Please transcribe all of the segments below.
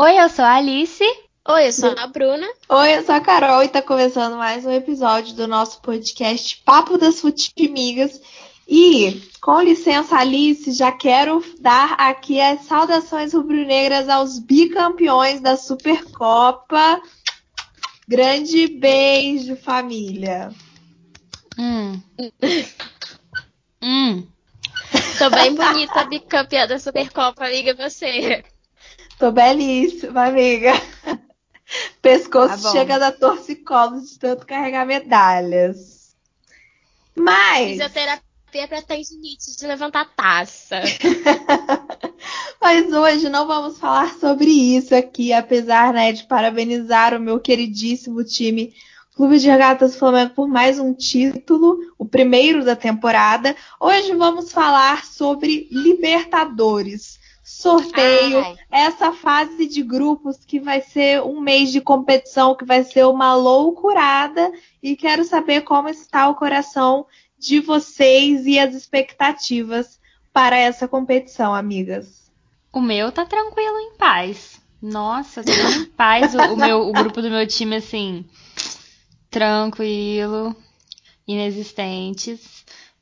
Oi, eu sou a Alice. Oi, eu sou a Bruna. Oi, eu sou a Carol e tá começando mais um episódio do nosso podcast Papo das Futimigas. E, com licença, Alice, já quero dar aqui as saudações rubro-negras aos bicampeões da Supercopa. Grande beijo, família. Hum. hum. Tô bem bonita, bicampeã da Supercopa, amiga, você. Tô belíssima, amiga. Pescoço tá chega da torcicolo de tanto carregar medalhas. Mas. Fisioterapia pra tendinite de levantar taça. Mas hoje não vamos falar sobre isso aqui, apesar né, de parabenizar o meu queridíssimo time Clube de Regatas Flamengo por mais um título, o primeiro da temporada. Hoje vamos falar sobre Libertadores. Sorteio, Ai. essa fase de grupos que vai ser um mês de competição, que vai ser uma loucurada. E quero saber como está o coração de vocês e as expectativas para essa competição, amigas. O meu tá tranquilo, em paz. Nossa, tô em paz. O, o, meu, o grupo do meu time, assim, tranquilo, inexistentes.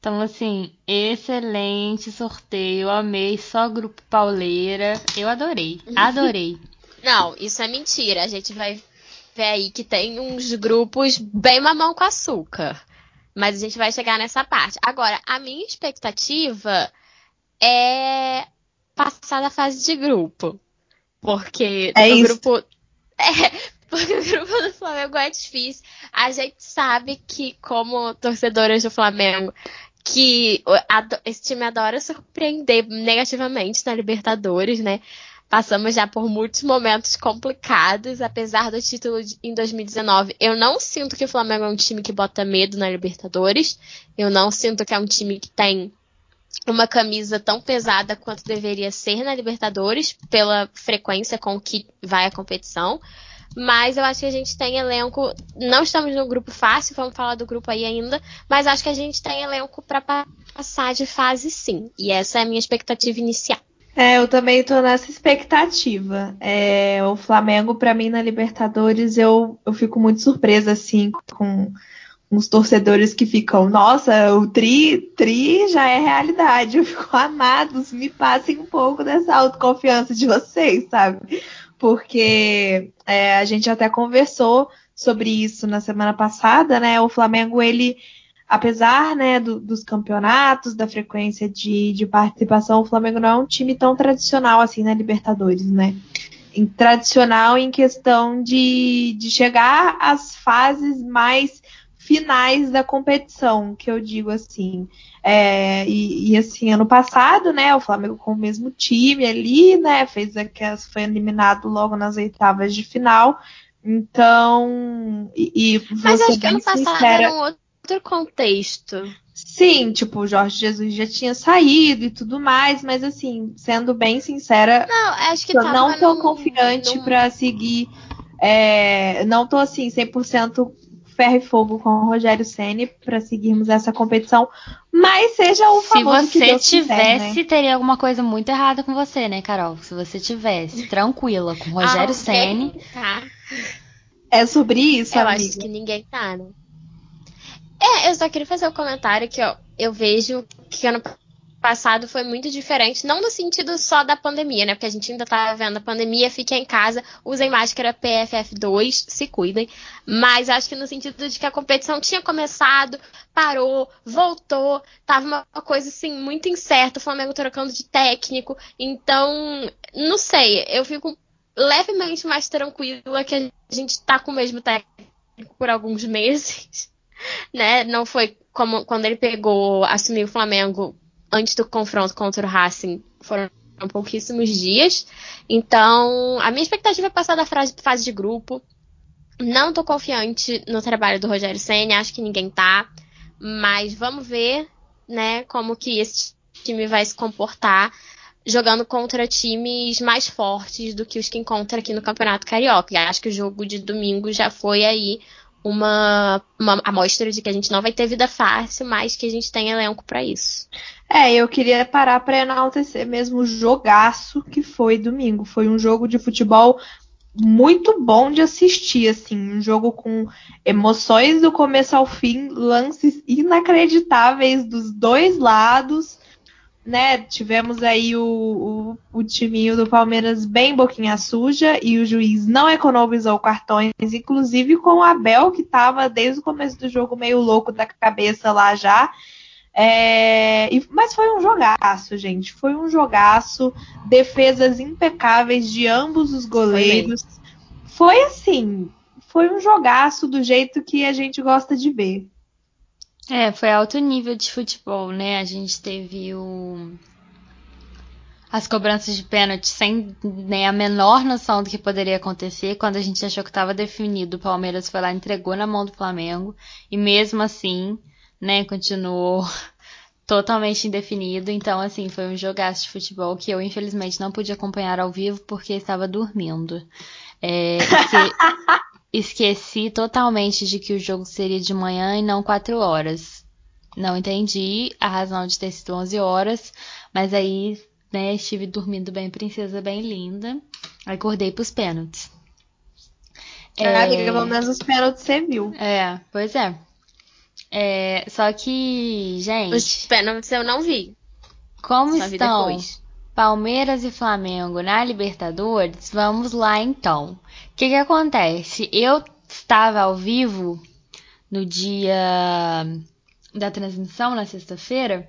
Então, assim, excelente sorteio. Amei, só grupo pauleira. Eu adorei, adorei. Não, isso é mentira. A gente vai ver aí que tem uns grupos bem mamão com açúcar. Mas a gente vai chegar nessa parte. Agora, a minha expectativa é passar da fase de grupo. Porque é o grupo. É, porque o grupo do Flamengo é difícil. A gente sabe que, como torcedoras do Flamengo, que esse time adora surpreender negativamente na Libertadores, né? Passamos já por muitos momentos complicados, apesar do título em 2019. Eu não sinto que o Flamengo é um time que bota medo na Libertadores. Eu não sinto que é um time que tem uma camisa tão pesada quanto deveria ser na Libertadores, pela frequência com que vai a competição. Mas eu acho que a gente tem elenco. Não estamos no grupo fácil, vamos falar do grupo aí ainda. Mas acho que a gente tem elenco para passar de fase sim. E essa é a minha expectativa inicial. É, eu também tô nessa expectativa. É, o Flamengo, para mim, na Libertadores, eu, eu fico muito surpresa, assim, com uns torcedores que ficam, nossa, o tri, tri já é realidade. Eu fico, amados, me passem um pouco dessa autoconfiança de vocês, sabe? Porque é, a gente até conversou sobre isso na semana passada, né? O Flamengo, ele apesar né, do, dos campeonatos, da frequência de, de, participação, o Flamengo não é um time tão tradicional assim na Libertadores, né? Em, tradicional em questão de, de chegar às fases mais finais da competição, que eu digo assim. É, e, e, assim, ano passado, né, o Flamengo com o mesmo time ali, né, fez aquelas, foi eliminado logo nas oitavas de final. Então, e, e Mas acho que ano passado sincera, era um outro outro contexto. Sim, tipo, o Jorge Jesus já tinha saído e tudo mais, mas assim, sendo bem sincera, não, acho que eu não tô num, confiante num... para seguir. É, não tô assim, 100% ferro e fogo com o Rogério Ceni para seguirmos essa competição, mas seja o famoso Se você tivesse, quiser, né? teria alguma coisa muito errada com você, né, Carol? Se você tivesse tranquila com o Rogério ah, Ceni. Tá. É sobre isso, Eu amiga. acho que ninguém tá, né? É, eu só queria fazer um comentário que ó, eu vejo que ano passado foi muito diferente, não no sentido só da pandemia, né? Porque a gente ainda tá vendo a pandemia, fiquem em casa, usem máscara PFF2, se cuidem. Mas acho que no sentido de que a competição tinha começado, parou, voltou, tava uma coisa assim muito incerta, o Flamengo trocando de técnico. Então, não sei, eu fico levemente mais tranquila que a gente tá com o mesmo técnico por alguns meses né? Não foi como quando ele pegou, assumiu o Flamengo antes do confronto contra o Racing, foram pouquíssimos dias. Então, a minha expectativa é passar da fase de grupo. Não tô confiante no trabalho do Rogério Senna, acho que ninguém tá. Mas vamos ver, né, como que esse time vai se comportar jogando contra times mais fortes do que os que encontra aqui no Campeonato Carioca. E acho que o jogo de domingo já foi aí uma, uma amostra de que a gente não vai ter vida fácil, mas que a gente tem elenco para isso. É, eu queria parar para enaltecer mesmo o jogaço que foi domingo. Foi um jogo de futebol muito bom de assistir, assim, um jogo com emoções do começo ao fim, lances inacreditáveis dos dois lados né, tivemos aí o, o, o, timinho do Palmeiras bem boquinha suja e o juiz não economizou cartões, inclusive com o Abel, que estava desde o começo do jogo meio louco da cabeça lá já. É, e, mas foi um jogaço, gente. Foi um jogaço. Defesas impecáveis de ambos os goleiros. Foi, foi assim. Foi um jogaço do jeito que a gente gosta de ver. É, foi alto nível de futebol, né? A gente teve o... as cobranças de pênalti sem nem a menor noção do que poderia acontecer. Quando a gente achou que estava definido, o Palmeiras foi lá e entregou na mão do Flamengo. E mesmo assim, né, continuou totalmente indefinido. Então, assim, foi um jogaço de futebol que eu, infelizmente, não pude acompanhar ao vivo porque estava dormindo. É, Esqueci totalmente de que o jogo seria de manhã e não 4 horas. Não entendi a razão de ter sido 11 horas, mas aí, né, estive dormindo bem, princesa bem linda. Acordei pros pênaltis. É, é... pelo menos os pênaltis você viu. É, pois é. é. Só que, gente. Os pênaltis eu não vi. Como Só estão Palmeiras e Flamengo na Libertadores? Vamos lá então. O que, que acontece? Eu estava ao vivo no dia da transmissão, na sexta-feira,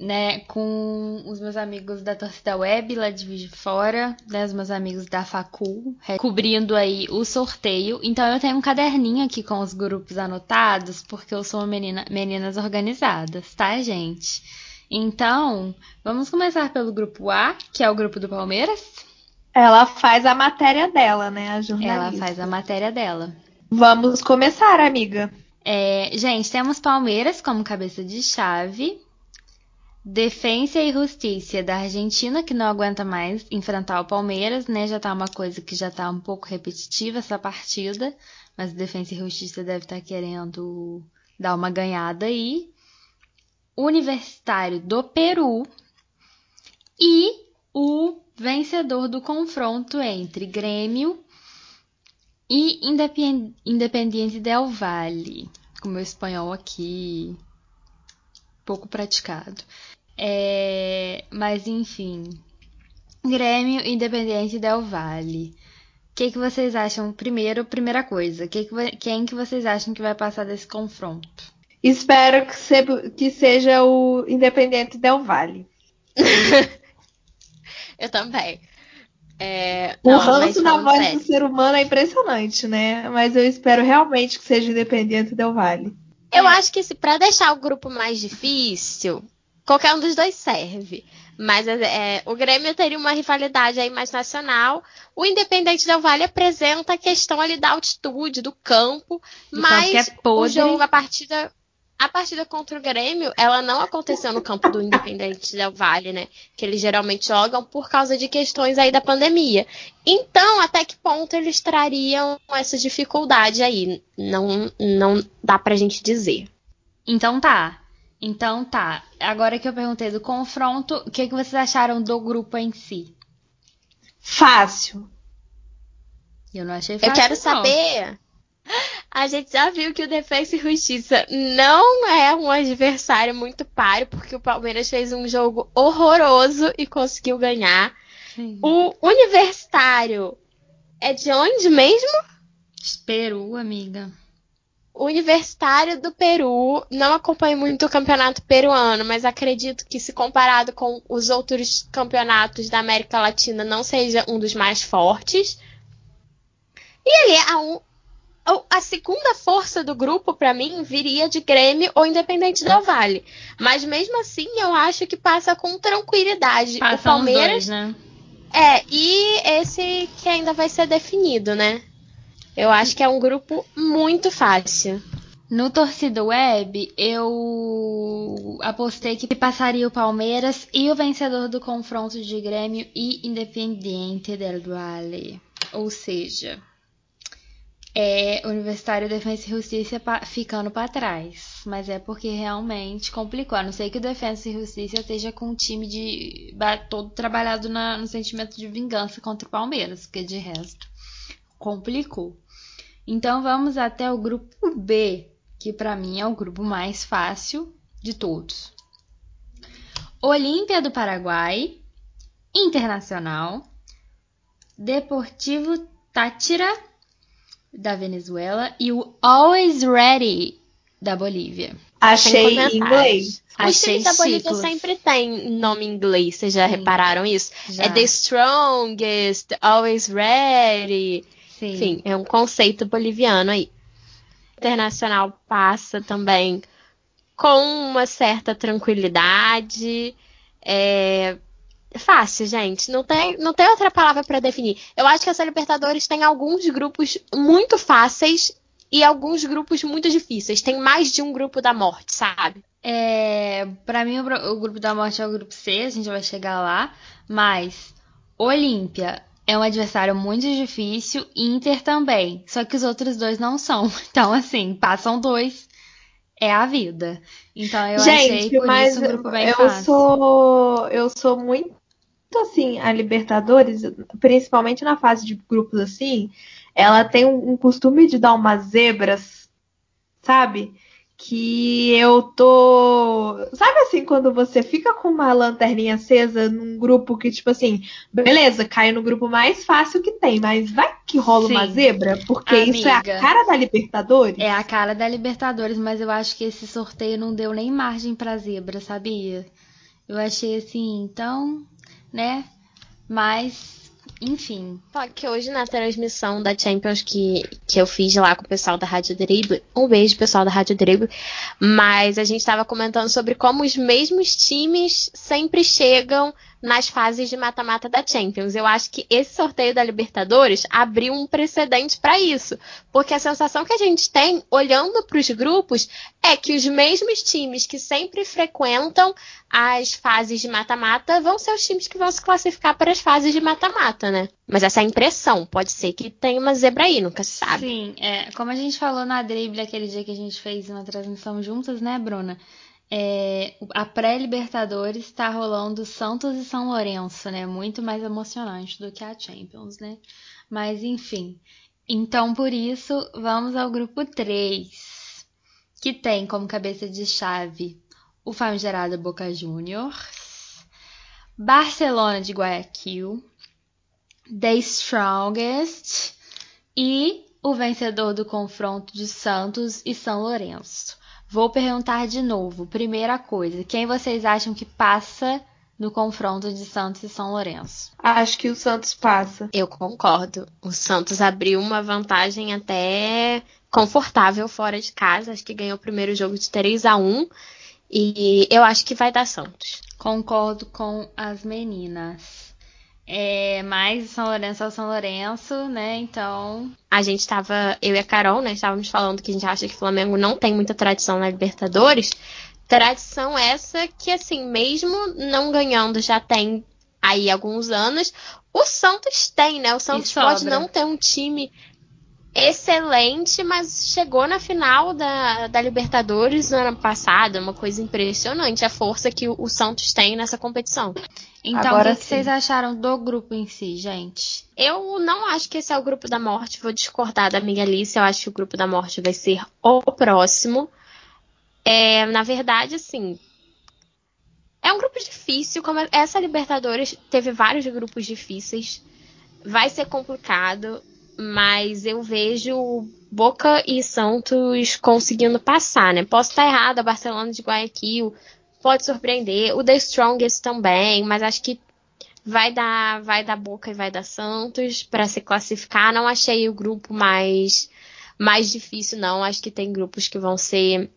né, com os meus amigos da torcida web lá de Vídeo Fora, né, os meus amigos da Facul, cobrindo aí o sorteio. Então eu tenho um caderninho aqui com os grupos anotados, porque eu sou uma menina, meninas organizadas, tá, gente? Então, vamos começar pelo grupo A, que é o grupo do Palmeiras. Ela faz a matéria dela, né? A jornalista. Ela faz a matéria dela. Vamos começar, amiga. É, gente, temos Palmeiras como cabeça de chave. Defensa e Justiça da Argentina, que não aguenta mais enfrentar o Palmeiras, né? Já tá uma coisa que já tá um pouco repetitiva essa partida. Mas Defensa e Justiça deve estar tá querendo dar uma ganhada aí. Universitário do Peru. E o vencedor do confronto entre Grêmio e Independiente Del Valle. Com meu espanhol aqui pouco praticado. É, mas enfim, Grêmio Independiente Del Valle. O que, que vocês acham? Primeiro, primeira coisa, que que, quem que vocês acham que vai passar desse confronto? Espero que, se, que seja o Independente Del Valle. Eu também. É, o não, ranço na voz sério. do ser humano é impressionante, né? Mas eu espero realmente que seja independente Del Vale. Eu é. acho que se para deixar o grupo mais difícil, qualquer um dos dois serve. Mas é, o Grêmio teria uma rivalidade aí mais nacional. O Independente Del Vale apresenta a questão ali da altitude, do campo, do mas campo é o jogo, a partida a partida contra o Grêmio, ela não aconteceu no campo do Independente Del Vale, né? Que eles geralmente jogam por causa de questões aí da pandemia. Então, até que ponto eles trariam essa dificuldade aí? Não, não dá pra gente dizer. Então tá. Então tá. Agora que eu perguntei do confronto, o que, que vocês acharam do grupo em si? Fácil. Eu não achei fácil. Eu quero não. saber a gente já viu que o Defensa e Justiça não é um adversário muito páreo, porque o Palmeiras fez um jogo horroroso e conseguiu ganhar. Sim. O Universitário é de onde mesmo? Peru, amiga. O Universitário do Peru, não acompanho muito o campeonato peruano, mas acredito que se comparado com os outros campeonatos da América Latina, não seja um dos mais fortes. E ele é um, a segunda força do grupo, para mim, viria de Grêmio ou Independente do Vale. Mas mesmo assim, eu acho que passa com tranquilidade. Passa o Palmeiras. Dois, né? É, e esse que ainda vai ser definido, né? Eu acho que é um grupo muito fácil. No Torcida Web, eu apostei que passaria o Palmeiras e o vencedor do confronto de Grêmio e Independiente del Valle. Ou seja, é Universitário Defensa e Justiça ficando para trás. Mas é porque realmente complicou. A não sei que o Defensa e Justiça esteja com um time de todo trabalhado na, no sentimento de vingança contra o Palmeiras, porque de resto complicou. Então vamos até o grupo B, que para mim é o grupo mais fácil de todos. Olímpia do Paraguai, Internacional, Deportivo Tátira da Venezuela e o Always Ready da Bolívia. Achei em inglês. Os times da Bolívia sempre tem nome em inglês, vocês já Sim. repararam isso? Já. É The Strongest, Always Ready. Sim. Enfim, é um conceito boliviano aí. Internacional passa também com uma certa tranquilidade. É, fácil, gente. Não tem, não tem outra palavra para definir. Eu acho que essa Libertadores tem alguns grupos muito fáceis e alguns grupos muito difíceis. Tem mais de um grupo da morte, sabe? É, para mim o, o, grupo da morte é o grupo C, a gente vai chegar lá, mas Olímpia é um adversário muito difícil, Inter também. Só que os outros dois não são. Então assim, passam dois é a vida. Então eu Gente, achei por mas isso um grupo bem eu fácil. Sou, eu sou muito assim, a Libertadores, principalmente na fase de grupos assim, ela tem um, um costume de dar umas zebras, sabe? que eu tô. Sabe assim, quando você fica com uma lanterninha acesa num grupo que, tipo assim, beleza, cai no grupo mais fácil que tem, mas vai que rola Sim. uma zebra? Porque Amiga, isso é a cara da Libertadores? É a cara da Libertadores, mas eu acho que esse sorteio não deu nem margem pra zebra, sabia? Eu achei assim, então, né? Mas enfim. Só que hoje na transmissão da Champions que, que eu fiz lá com o pessoal da Rádio Dribble, um beijo pessoal da Rádio Dribble, mas a gente estava comentando sobre como os mesmos times sempre chegam nas fases de mata-mata da Champions. Eu acho que esse sorteio da Libertadores abriu um precedente para isso, porque a sensação que a gente tem olhando para os grupos é que os mesmos times que sempre frequentam as fases de mata-mata vão ser os times que vão se classificar para as fases de mata-mata, né? Mas essa é a impressão, pode ser que tenha uma zebra aí, nunca se sabe. Sim, é, como a gente falou na drible aquele dia que a gente fez uma transmissão juntas, né, Bruna? É, a pré-Libertadores está rolando Santos e São Lourenço, né? Muito mais emocionante do que a Champions, né? Mas enfim. Então, por isso, vamos ao grupo 3, que tem como cabeça de chave o famigerado Boca Juniors, Barcelona de Guayaquil, The Strongest e o vencedor do confronto de Santos e São Lourenço. Vou perguntar de novo. Primeira coisa, quem vocês acham que passa no confronto de Santos e São Lourenço? Acho que o Santos passa. Eu concordo. O Santos abriu uma vantagem até confortável fora de casa. Acho que ganhou o primeiro jogo de 3 a 1 e eu acho que vai dar Santos. Concordo com as meninas. É, mais São Lourenço ao São Lourenço, né? Então. A gente tava, eu e a Carol, né? Estávamos falando que a gente acha que o Flamengo não tem muita tradição na Libertadores. Tradição essa que, assim, mesmo não ganhando, já tem aí alguns anos. O Santos tem, né? O Santos pode não ter um time excelente, mas chegou na final da, da Libertadores no ano passado. Uma coisa impressionante a força que o, o Santos tem nessa competição. Então, Agora o que, vocês acharam do grupo em si, gente? Eu não acho que esse é o grupo da morte. Vou discordar da amiga Alice. Eu acho que o grupo da morte vai ser o próximo. É, na verdade, assim. É um grupo difícil. Como essa Libertadores teve vários grupos difíceis. Vai ser complicado mas eu vejo Boca e Santos conseguindo passar, né? Posso estar errada, Barcelona de Guayaquil pode surpreender, o The Strongest também, mas acho que vai dar, vai dar Boca e vai dar Santos para se classificar. Não achei o grupo mais mais difícil não, acho que tem grupos que vão ser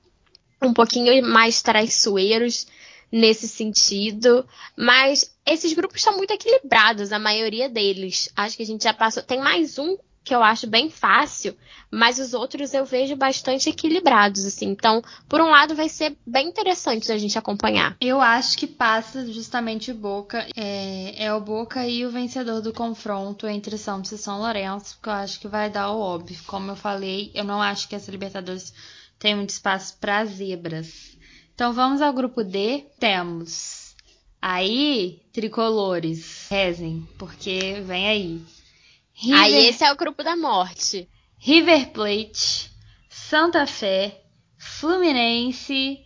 um pouquinho mais traiçoeiros nesse sentido, mas esses grupos estão muito equilibrados, a maioria deles. Acho que a gente já passou. Tem mais um que eu acho bem fácil, mas os outros eu vejo bastante equilibrados, assim. Então, por um lado, vai ser bem interessante a gente acompanhar. Eu acho que passa justamente Boca. É, é o Boca e o vencedor do confronto entre Santos e São Lourenço, porque eu acho que vai dar o óbvio. Como eu falei, eu não acho que essa Libertadores tem muito espaço para zebras. Então vamos ao grupo D. Temos aí tricolores. Rezem, porque vem aí. River, Aí esse é o grupo da morte. River Plate, Santa Fé, Fluminense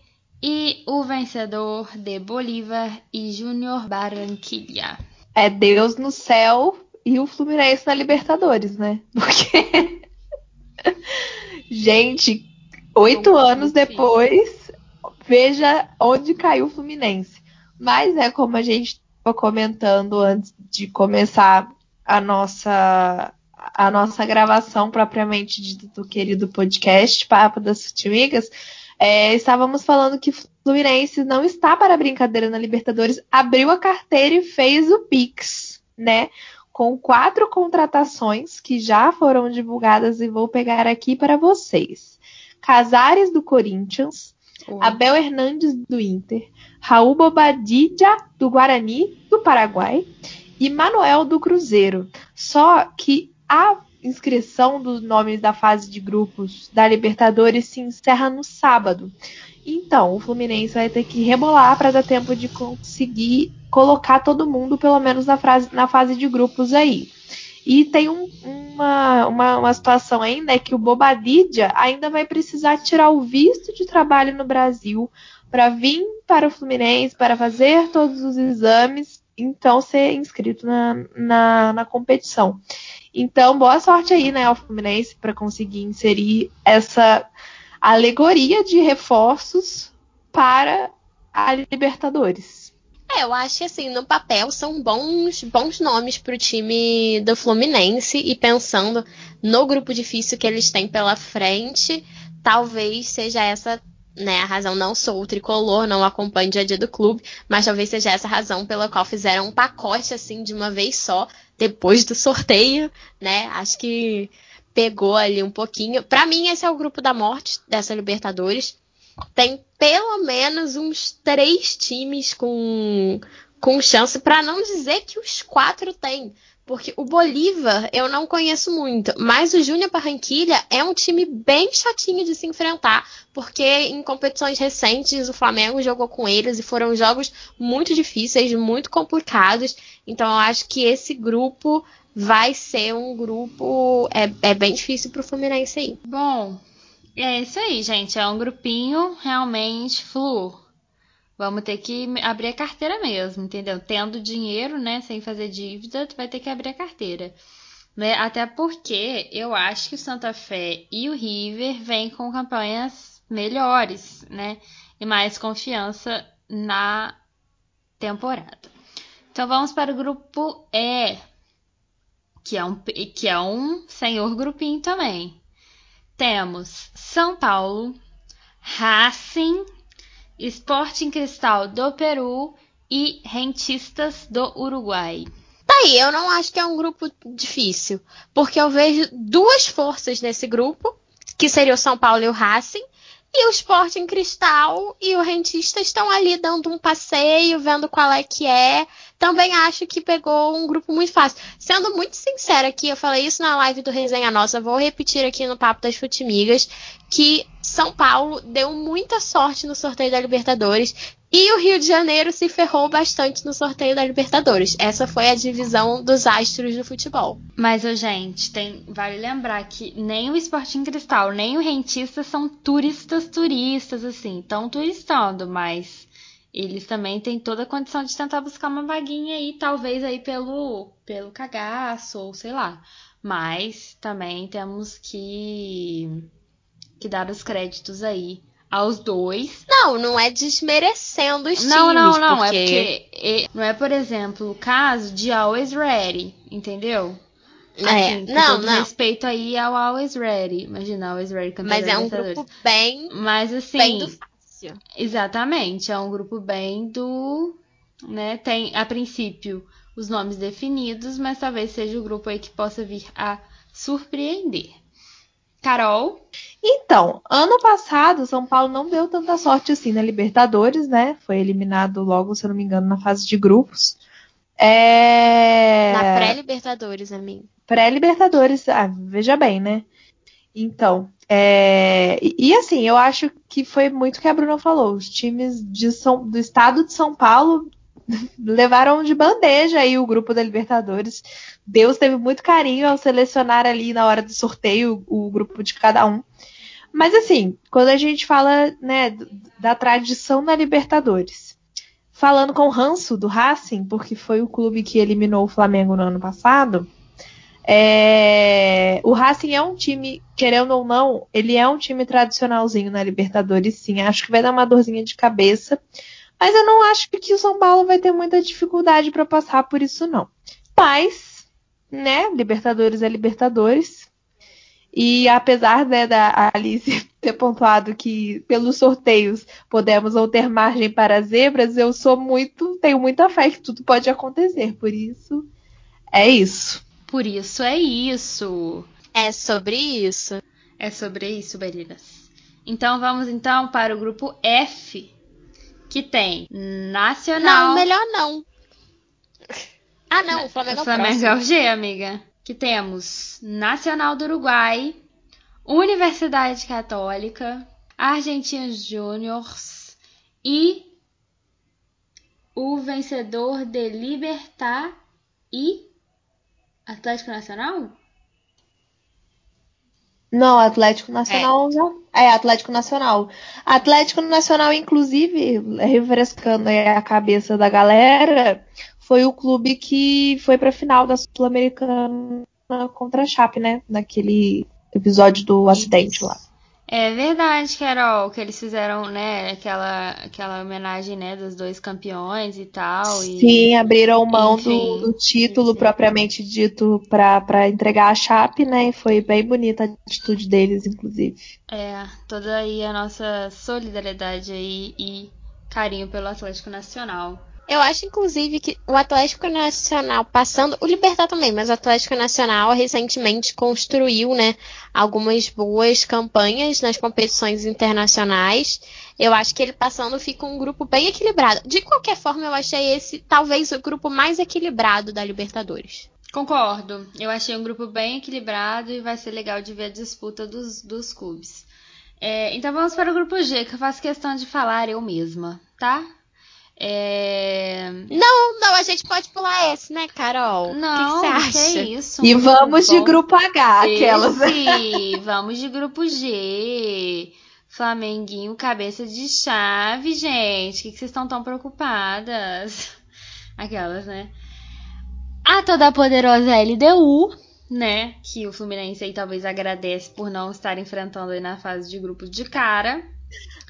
e o vencedor de Bolívar e Júnior Barranquilla. É Deus no céu e o Fluminense na Libertadores, né? Porque. Gente, oito anos depois, veja onde caiu o Fluminense. Mas é como a gente estava comentando antes de começar a nossa a nossa gravação propriamente dita do querido podcast Papo das Futimigas, é, estávamos falando que Fluminense não está para brincadeira na Libertadores, abriu a carteira e fez o Pix, né? Com quatro contratações que já foram divulgadas e vou pegar aqui para vocês. Casares do Corinthians, Abel Hernandes do Inter, Raul Bobadilla do Guarani do Paraguai e Manuel do Cruzeiro. Só que a inscrição dos nomes da fase de grupos da Libertadores se encerra no sábado. Então, o Fluminense vai ter que rebolar para dar tempo de conseguir colocar todo mundo, pelo menos na, frase, na fase de grupos aí. E tem um, uma, uma, uma, situação ainda é que o Bobadilla ainda vai precisar tirar o visto de trabalho no Brasil para vir para o Fluminense, para fazer todos os exames então ser inscrito na, na, na competição. Então, boa sorte aí, né, ao Fluminense, para conseguir inserir essa alegoria de reforços para a Libertadores. É, eu acho que assim, no papel são bons, bons nomes para o time do Fluminense e pensando no grupo difícil que eles têm pela frente, talvez seja essa né, a razão não sou o tricolor, não acompanho o dia a dia do clube, mas talvez seja essa a razão pela qual fizeram um pacote assim de uma vez só, depois do sorteio, né? Acho que pegou ali um pouquinho. Para mim, esse é o grupo da morte dessa Libertadores. Tem pelo menos uns três times com, com chance, para não dizer que os quatro têm. Porque o Bolívar eu não conheço muito, mas o Júnior Barranquilha é um time bem chatinho de se enfrentar, porque em competições recentes o Flamengo jogou com eles e foram jogos muito difíceis, muito complicados. Então eu acho que esse grupo vai ser um grupo é, é bem difícil para o Fluminense aí. Bom, é isso aí, gente. É um grupinho realmente flu. Vamos ter que abrir a carteira mesmo, entendeu? Tendo dinheiro, né, sem fazer dívida, tu vai ter que abrir a carteira. Né? Até porque eu acho que o Santa Fé e o River vêm com campanhas melhores, né? E mais confiança na temporada. Então vamos para o grupo E, que é um, que é um senhor grupinho também. Temos São Paulo, Racing Sporting Cristal do Peru e Rentistas do Uruguai. Tá aí, eu não acho que é um grupo difícil, porque eu vejo duas forças nesse grupo, que seria o São Paulo e o Racing, e o Sporting Cristal e o Rentista estão ali dando um passeio, vendo qual é que é. Também acho que pegou um grupo muito fácil. Sendo muito sincera aqui, eu falei isso na live do Resenha Nossa, vou repetir aqui no Papo das Futimigas, que São Paulo deu muita sorte no sorteio da Libertadores e o Rio de Janeiro se ferrou bastante no sorteio da Libertadores. Essa foi a divisão dos astros do futebol. Mas, gente, tem, vale lembrar que nem o Sporting Cristal, nem o Rentista são turistas turistas, assim, estão turistando, mas eles também têm toda a condição de tentar buscar uma vaguinha aí, talvez aí pelo, pelo cagaço, ou sei lá. Mas também temos que que dar os créditos aí aos dois. Não, não é desmerecendo os não, times. Não, não, porque... é porque não é, por exemplo, o caso de Always Ready, entendeu? É, assim, não, não. respeito aí ao Always Ready. Imagina, Always Ready campeão Mas é um grupo bem, Mas, assim, bem do Exatamente, é um grupo bem do, né, tem a princípio os nomes definidos, mas talvez seja o grupo aí que possa vir a surpreender. Carol? Então, ano passado, São Paulo não deu tanta sorte assim na Libertadores, né? Foi eliminado logo, se eu não me engano, na fase de grupos. É... Na pré-Libertadores, amigo. Pré-Libertadores, ah, veja bem, né? Então, é... e, e, assim, eu acho que foi muito que a Bruna falou. Os times São... do estado de São Paulo levaram de bandeja aí o grupo da Libertadores. Deus teve muito carinho ao selecionar ali na hora do sorteio o, o grupo de cada um. Mas assim, quando a gente fala né, da tradição da Libertadores, falando com o Ranço do Racing, porque foi o clube que eliminou o Flamengo no ano passado, é... o Racing é um time, querendo ou não, ele é um time tradicionalzinho na Libertadores, sim. Acho que vai dar uma dorzinha de cabeça. Mas eu não acho que o São Paulo vai ter muita dificuldade para passar por isso, não. Mas, né, Libertadores é Libertadores. E apesar né, da Alice ter pontuado que pelos sorteios podemos ou ter margem para zebras, eu sou muito, tenho muita fé que tudo pode acontecer. Por isso, é isso. Por isso é isso. É sobre isso. É sobre isso, meninas. Então vamos então para o grupo F, que tem Nacional. Não, melhor não. Ah, não, o Flamengo, o Flamengo é o G, amiga. Que temos Nacional do Uruguai, Universidade Católica, Argentinos Júniors e o vencedor de Libertar e Atlético Nacional? Não, Atlético Nacional é. não. É, Atlético Nacional. Atlético Nacional, inclusive, refrescando a cabeça da galera, foi o clube que foi pra final da Sul-Americana contra a Chape, né? Naquele episódio do acidente lá. É verdade, Carol, que eles fizeram, né, aquela, aquela homenagem, né, dos dois campeões e tal. Sim, e, abriram mão enfim, do, do, título enfim. propriamente dito para entregar a Chape, né, e foi bem bonita a atitude deles, inclusive. É, toda aí a nossa solidariedade aí e carinho pelo Atlético Nacional. Eu acho, inclusive, que o Atlético Nacional, passando. O Libertar também, mas o Atlético Nacional recentemente construiu, né, algumas boas campanhas nas competições internacionais. Eu acho que ele passando fica um grupo bem equilibrado. De qualquer forma, eu achei esse talvez o grupo mais equilibrado da Libertadores. Concordo. Eu achei um grupo bem equilibrado e vai ser legal de ver a disputa dos, dos clubes. É, então vamos para o grupo G, que eu faço questão de falar eu mesma, tá? É... Não, não, a gente pode pular esse, né, Carol? Não, o que, que, que é isso? E vamos de grupo H, aquelas. Sim, vamos de grupo G. Flamenguinho, cabeça de chave, gente. O que, que vocês estão tão preocupadas? Aquelas, né? A toda poderosa LDU, né? Que o Fluminense aí talvez agradece por não estar enfrentando aí na fase de grupos de cara.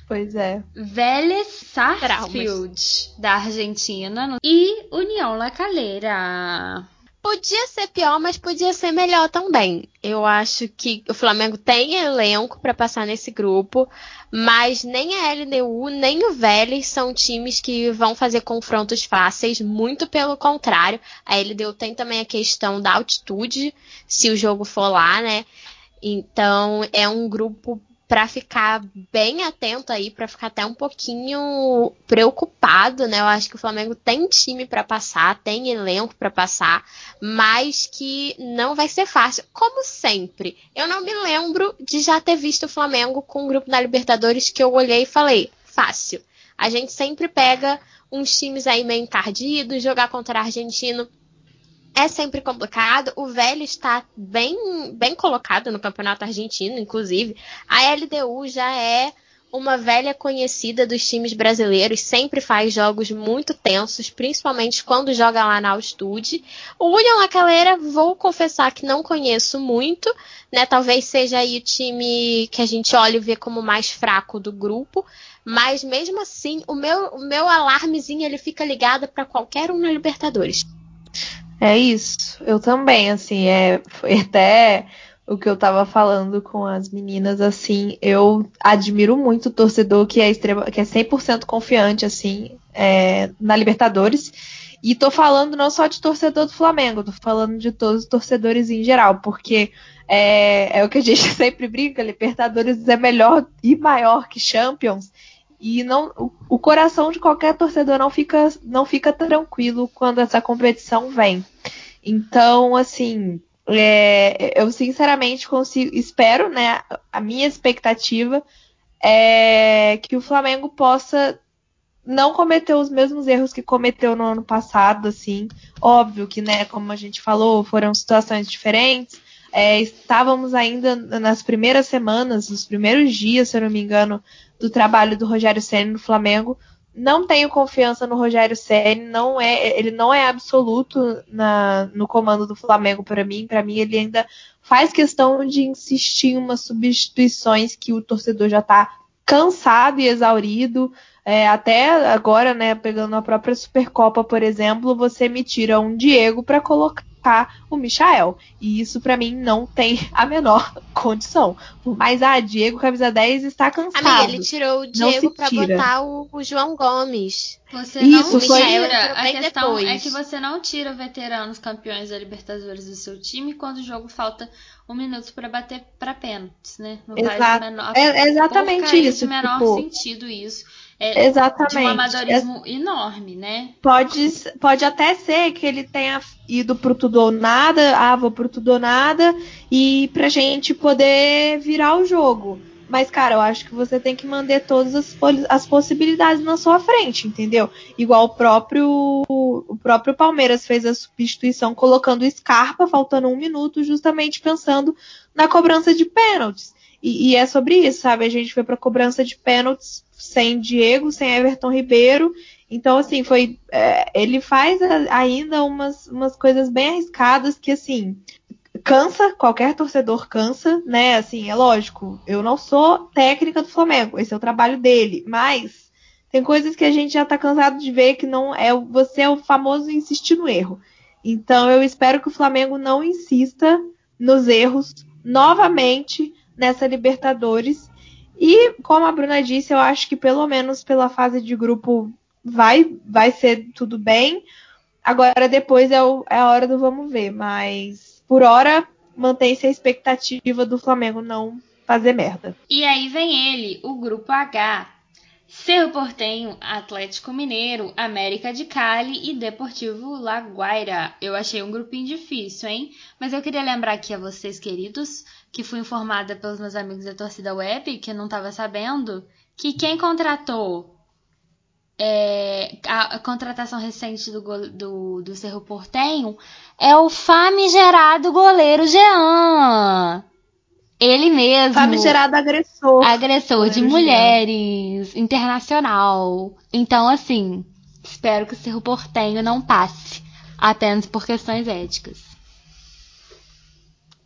Pois é. Vélez Sarsfield, da Argentina. E União La Calera. Podia ser pior, mas podia ser melhor também. Eu acho que o Flamengo tem elenco para passar nesse grupo, mas nem a LDU nem o Vélez são times que vão fazer confrontos fáceis, muito pelo contrário. A LDU tem também a questão da altitude, se o jogo for lá, né? Então é um grupo para ficar bem atento aí, para ficar até um pouquinho preocupado, né? Eu acho que o Flamengo tem time para passar, tem elenco para passar, mas que não vai ser fácil, como sempre. Eu não me lembro de já ter visto o Flamengo com o grupo da Libertadores que eu olhei e falei, fácil. A gente sempre pega uns times aí meio encardidos, jogar contra argentino é sempre complicado. O velho está bem, bem colocado no campeonato argentino, inclusive. A LDU já é uma velha conhecida dos times brasileiros, sempre faz jogos muito tensos, principalmente quando joga lá na altitude. O União La Calera, vou confessar que não conheço muito, né? Talvez seja aí o time que a gente olha e vê como mais fraco do grupo, mas mesmo assim, o meu, o meu alarmezinho ele fica ligado para qualquer um na Libertadores. É isso. Eu também, assim, é, foi até o que eu tava falando com as meninas, assim, eu admiro muito o torcedor que é, extrema, que é 100% confiante, assim, é, na Libertadores. E tô falando não só de torcedor do Flamengo, tô falando de todos os torcedores em geral, porque é, é o que a gente sempre brinca, Libertadores é melhor e maior que Champions. E não, o, o coração de qualquer torcedor não fica, não fica tranquilo quando essa competição vem. Então, assim, é, eu sinceramente consigo, espero, né? A minha expectativa é que o Flamengo possa não cometer os mesmos erros que cometeu no ano passado, assim. Óbvio que, né, como a gente falou, foram situações diferentes. É, estávamos ainda nas primeiras semanas, nos primeiros dias, se eu não me engano, do trabalho do Rogério Senna no Flamengo. Não tenho confiança no Rogério Senna, não é, ele não é absoluto na, no comando do Flamengo para mim. Para mim, ele ainda faz questão de insistir em umas substituições que o torcedor já está cansado e exaurido. É, até agora, né, pegando a própria Supercopa, por exemplo, você me tira um Diego para colocar o Michael. E isso para mim não tem a menor condição. Por mais, ah, Diego, camisa 10, está cansado. Amiga, ele tirou o Diego para botar o, o, João Gomes. Você isso, não foi... tira. A questão depois. é que você não tira veteranos campeões da Libertadores do seu time quando o jogo falta um minuto para bater para pênaltis, né? No Exato. Menor, é exatamente isso. Faz o menor tipo... sentido isso. É Exatamente. De um amadorismo é, enorme, né? Pode, pode até ser que ele tenha ido pro tudo ou nada, ah, vou pro tudo ou nada, e pra gente poder virar o jogo. Mas, cara, eu acho que você tem que manter todas as, as possibilidades na sua frente, entendeu? Igual o próprio, o próprio Palmeiras fez a substituição colocando Scarpa, faltando um minuto, justamente pensando na cobrança de pênaltis. E, e é sobre isso, sabe? A gente foi pra cobrança de pênaltis sem Diego, sem Everton Ribeiro. Então, assim, foi. É, ele faz ainda umas, umas coisas bem arriscadas que, assim, cansa, qualquer torcedor cansa, né? Assim, é lógico, eu não sou técnica do Flamengo, esse é o trabalho dele, mas tem coisas que a gente já tá cansado de ver que não é. Você é o famoso insistir no erro. Então, eu espero que o Flamengo não insista nos erros novamente nessa Libertadores e, como a Bruna disse, eu acho que pelo menos pela fase de grupo vai, vai ser tudo bem. Agora, depois é, o, é a hora do vamos ver. Mas, por hora, mantém-se a expectativa do Flamengo não fazer merda. E aí vem ele, o grupo H. Cerro Portenho, Atlético Mineiro, América de Cali e Deportivo Laguaira. Eu achei um grupinho difícil, hein? Mas eu queria lembrar aqui a vocês, queridos, que fui informada pelos meus amigos da torcida web, que eu não estava sabendo, que quem contratou é, a, a, contratação recente do, do, do Cerro Portenho é o famigerado goleiro Jean. Ele mesmo. Famigerado agressor. Agressor de mulheres, internacional. Então, assim, espero que o Cerro Portenho não passe. Apenas por questões éticas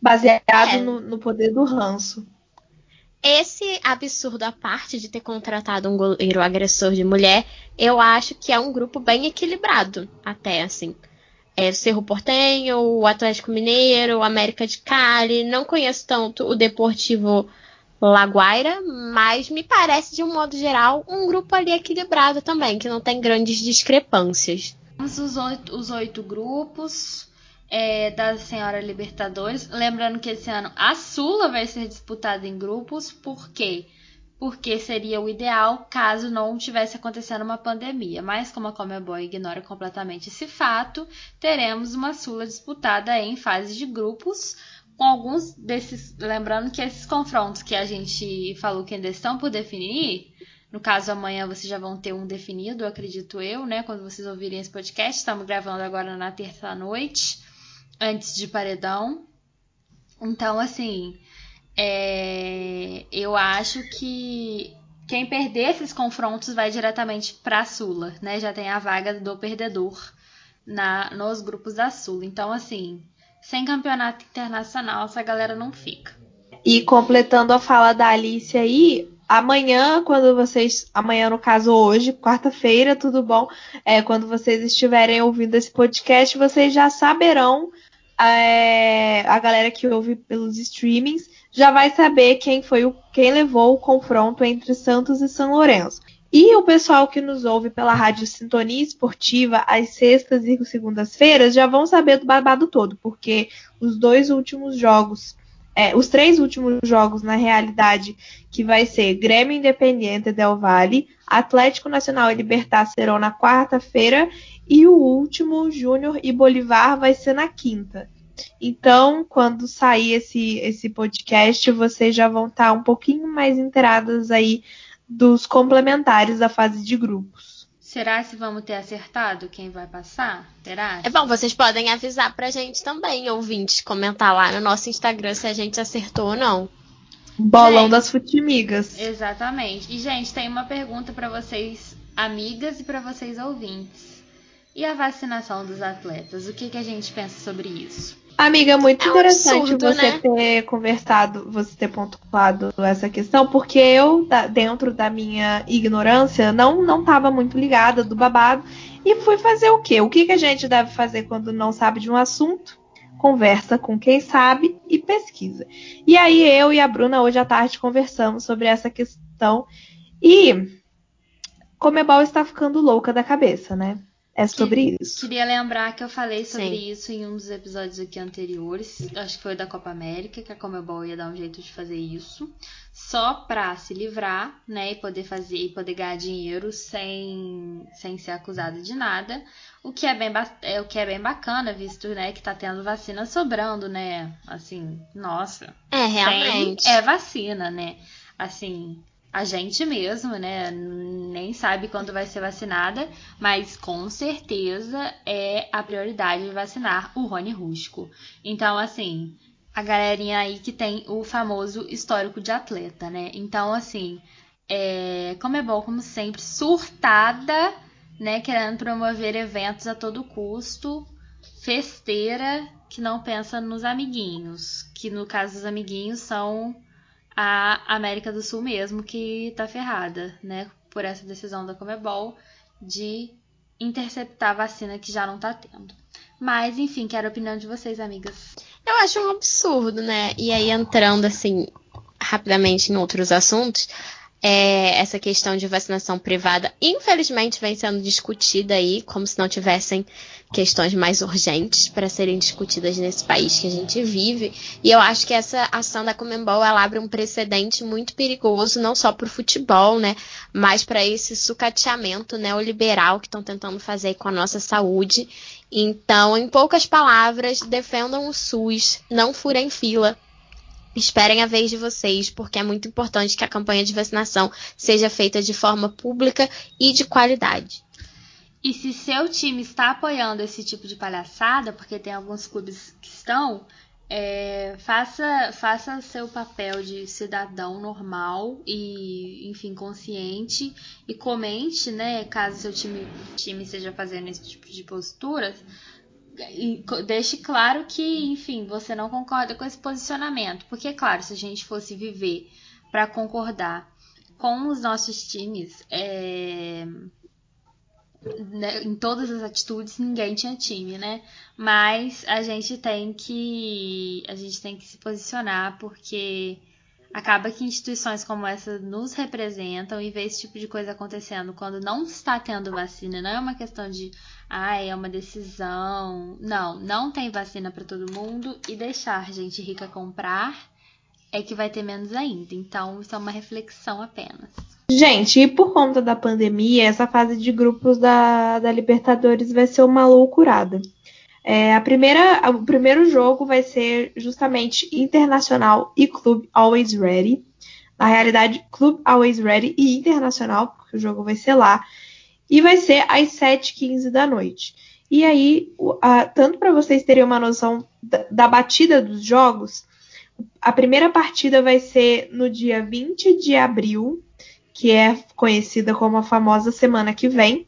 baseado é. no, no poder do ranço. Esse absurdo à parte de ter contratado um goleiro agressor de mulher, eu acho que é um grupo bem equilibrado, até assim. É o Cerro Portenho, o Atlético Mineiro, o América de Cali. Não conheço tanto o Deportivo Laguaira, mas me parece, de um modo geral, um grupo ali equilibrado também, que não tem grandes discrepâncias. Os oito, os oito grupos, é, da Senhora Libertadores. Lembrando que esse ano a Sula vai ser disputada em grupos, por quê? Porque seria o ideal caso não tivesse acontecendo uma pandemia. Mas como a Comebol ignora completamente esse fato, teremos uma Sula disputada em fase de grupos, com alguns desses. Lembrando que esses confrontos que a gente falou que ainda estão por definir, no caso, amanhã vocês já vão ter um definido, acredito eu, né? Quando vocês ouvirem esse podcast. Estamos gravando agora na terça-noite antes de paredão. Então, assim, é, eu acho que quem perder esses confrontos vai diretamente para a Sula, né? Já tem a vaga do perdedor na nos grupos da Sula. Então, assim, sem campeonato internacional, essa galera não fica. E completando a fala da Alice aí, amanhã, quando vocês. Amanhã, no caso, hoje, quarta-feira, tudo bom? É, quando vocês estiverem ouvindo esse podcast, vocês já saberão é, a galera que ouve pelos streamings já vai saber quem foi o quem levou o confronto entre Santos e São Lourenço. E o pessoal que nos ouve pela Rádio Sintonia Esportiva, às sextas e segundas-feiras, já vão saber do babado todo, porque os dois últimos jogos, é, os três últimos jogos, na realidade, que vai ser Grêmio Independiente Del Valle, Atlético Nacional e Libertar serão na quarta-feira, e o último, Júnior e Bolivar, vai ser na quinta. Então, quando sair esse, esse podcast, vocês já vão estar um pouquinho mais inteiradas aí dos complementares da fase de grupos. Será se vamos ter acertado quem vai passar? Terá? É bom, vocês podem avisar pra gente também, ouvintes, comentar lá no nosso Instagram se a gente acertou ou não. Bolão gente, das futimigas. Exatamente. E, gente, tem uma pergunta para vocês, amigas, e para vocês, ouvintes. E a vacinação dos atletas? O que, que a gente pensa sobre isso? Amiga, muito é interessante absurdo, você né? ter conversado, você ter pontuado essa questão, porque eu, dentro da minha ignorância, não não estava muito ligada do babado e fui fazer o quê? O que, que a gente deve fazer quando não sabe de um assunto? Conversa com quem sabe e pesquisa. E aí eu e a Bruna hoje à tarde conversamos sobre essa questão e Comebol está ficando louca da cabeça, né? É sobre que, isso. Queria lembrar que eu falei sobre Sim. isso em um dos episódios aqui anteriores. Acho que foi da Copa América, que a Comebol ia dar um jeito de fazer isso. Só pra se livrar, né? E poder fazer e poder ganhar dinheiro sem, sem ser acusado de nada. O que é bem, é, o que é bem bacana, visto né, que tá tendo vacina sobrando, né? Assim, nossa. É, realmente. é vacina, né? Assim, a gente mesmo, né, nem sabe quando vai ser vacinada, mas com certeza é a prioridade vacinar o Rony Rusco. Então, assim, a galerinha aí que tem o famoso histórico de atleta, né? Então, assim, é, como é bom, como sempre, surtada, né, querendo promover eventos a todo custo, festeira, que não pensa nos amiguinhos, que no caso dos amiguinhos são a América do Sul mesmo que tá ferrada, né? Por essa decisão da Comebol de interceptar a vacina que já não tá tendo. Mas, enfim, quero a opinião de vocês, amigas. Eu acho um absurdo, né? E aí, entrando assim, rapidamente em outros assuntos, é, essa questão de vacinação privada, infelizmente, vem sendo discutida aí, como se não tivessem questões mais urgentes para serem discutidas nesse país que a gente vive. E eu acho que essa ação da Comembol ela abre um precedente muito perigoso, não só para o futebol, né, mas para esse sucateamento neoliberal que estão tentando fazer com a nossa saúde. Então, em poucas palavras, defendam o SUS, não furem fila, Esperem a vez de vocês, porque é muito importante que a campanha de vacinação seja feita de forma pública e de qualidade. E se seu time está apoiando esse tipo de palhaçada, porque tem alguns clubes que estão, é, faça, faça seu papel de cidadão normal e, enfim, consciente e comente, né, caso seu time, time esteja fazendo esse tipo de posturas, deixe claro que, enfim, você não concorda com esse posicionamento. Porque, claro, se a gente fosse viver para concordar com os nossos times, é, né, em todas as atitudes, ninguém tinha time, né? Mas a gente tem que a gente tem que se posicionar porque acaba que instituições como essa nos representam e ver esse tipo de coisa acontecendo quando não está tendo vacina, não é uma questão de ah, é uma decisão. Não, não tem vacina para todo mundo e deixar gente rica comprar é que vai ter menos ainda. Então, isso é uma reflexão apenas. Gente, e por conta da pandemia, essa fase de grupos da, da Libertadores vai ser uma loucurada. É, a primeira, o primeiro jogo vai ser justamente Internacional e Clube Always Ready. Na realidade, Clube Always Ready e Internacional, porque o jogo vai ser lá. E vai ser às 7h15 da noite. E aí, tanto para vocês terem uma noção da, batida dos jogos, a primeira partida vai ser no dia 20 de abril, que é conhecida como a famosa semana que vem.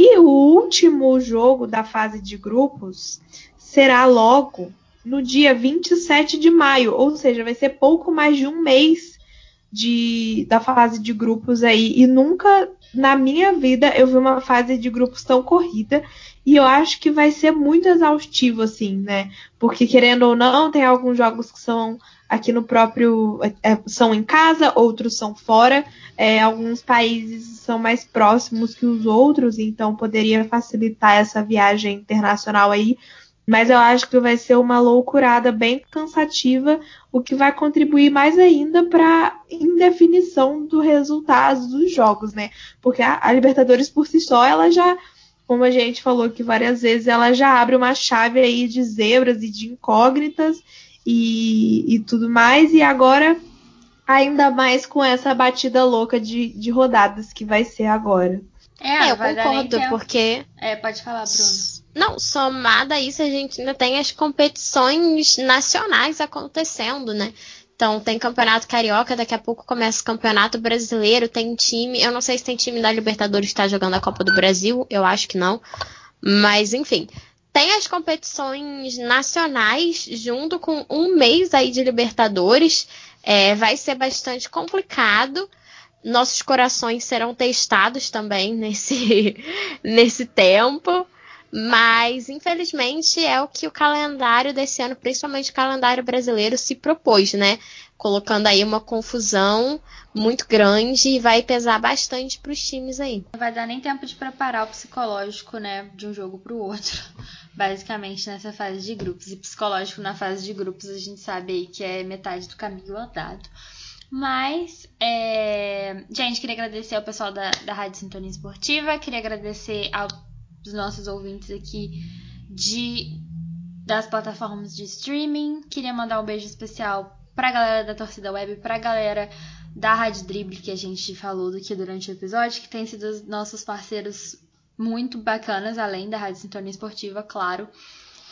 E o último jogo da fase de grupos será logo no dia 27 de maio, ou seja, vai ser pouco mais de um mês de, da fase de grupos aí. E nunca na minha vida eu vi uma fase de grupos tão corrida. E eu acho que vai ser muito exaustivo, assim, né? Porque, querendo ou não, tem alguns jogos que são aqui no próprio. É, são em casa, outros são fora. É, alguns países são mais próximos que os outros, então poderia facilitar essa viagem internacional aí. Mas eu acho que vai ser uma loucurada bem cansativa, o que vai contribuir mais ainda para indefinição do resultado dos jogos, né? Porque a, a, Libertadores por si só, ela já, como a gente falou aqui várias vezes, ela já abre uma chave aí de zebras e de incógnitas e, e tudo mais. E agora, ainda mais com essa batida louca de, de rodadas que vai ser agora. É, é eu concordo, porque. É, pode falar, Bruno. Não, somada a isso, a gente ainda tem as competições nacionais acontecendo, né? Então, tem campeonato carioca, daqui a pouco começa o campeonato brasileiro, tem time. Eu não sei se tem time da Libertadores que está jogando a Copa do Brasil, eu acho que não. Mas, enfim, tem as competições nacionais junto com um mês aí de Libertadores. É, vai ser bastante complicado. Nossos corações serão testados também nesse, nesse tempo. Mas, infelizmente, é o que o calendário desse ano, principalmente o calendário brasileiro, se propôs, né? Colocando aí uma confusão muito grande e vai pesar bastante para os times aí. Não vai dar nem tempo de preparar o psicológico, né, de um jogo para o outro, basicamente nessa fase de grupos. E psicológico na fase de grupos a gente sabe aí que é metade do caminho andado. Mas, é... gente, queria agradecer ao pessoal da, da Rádio Sintonia Esportiva, queria agradecer aos nossos ouvintes aqui de das plataformas de streaming. Queria mandar um beijo especial pra galera da torcida web, pra galera da Rádio Dribble que a gente falou aqui durante o episódio, que tem sido nossos parceiros muito bacanas, além da Rádio Sintonia Esportiva, claro.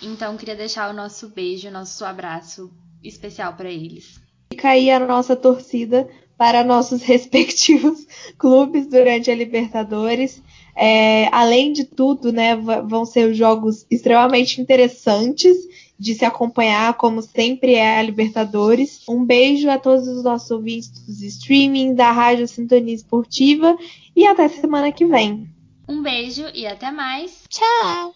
Então, queria deixar o nosso beijo, o nosso abraço especial para eles. Fica aí a nossa torcida para nossos respectivos clubes durante a Libertadores. É, além de tudo, né, vão ser jogos extremamente interessantes de se acompanhar, como sempre é a Libertadores. Um beijo a todos os nossos ouvintes dos streaming, da Rádio Sintonia Esportiva e até semana que vem. Um beijo e até mais. Tchau!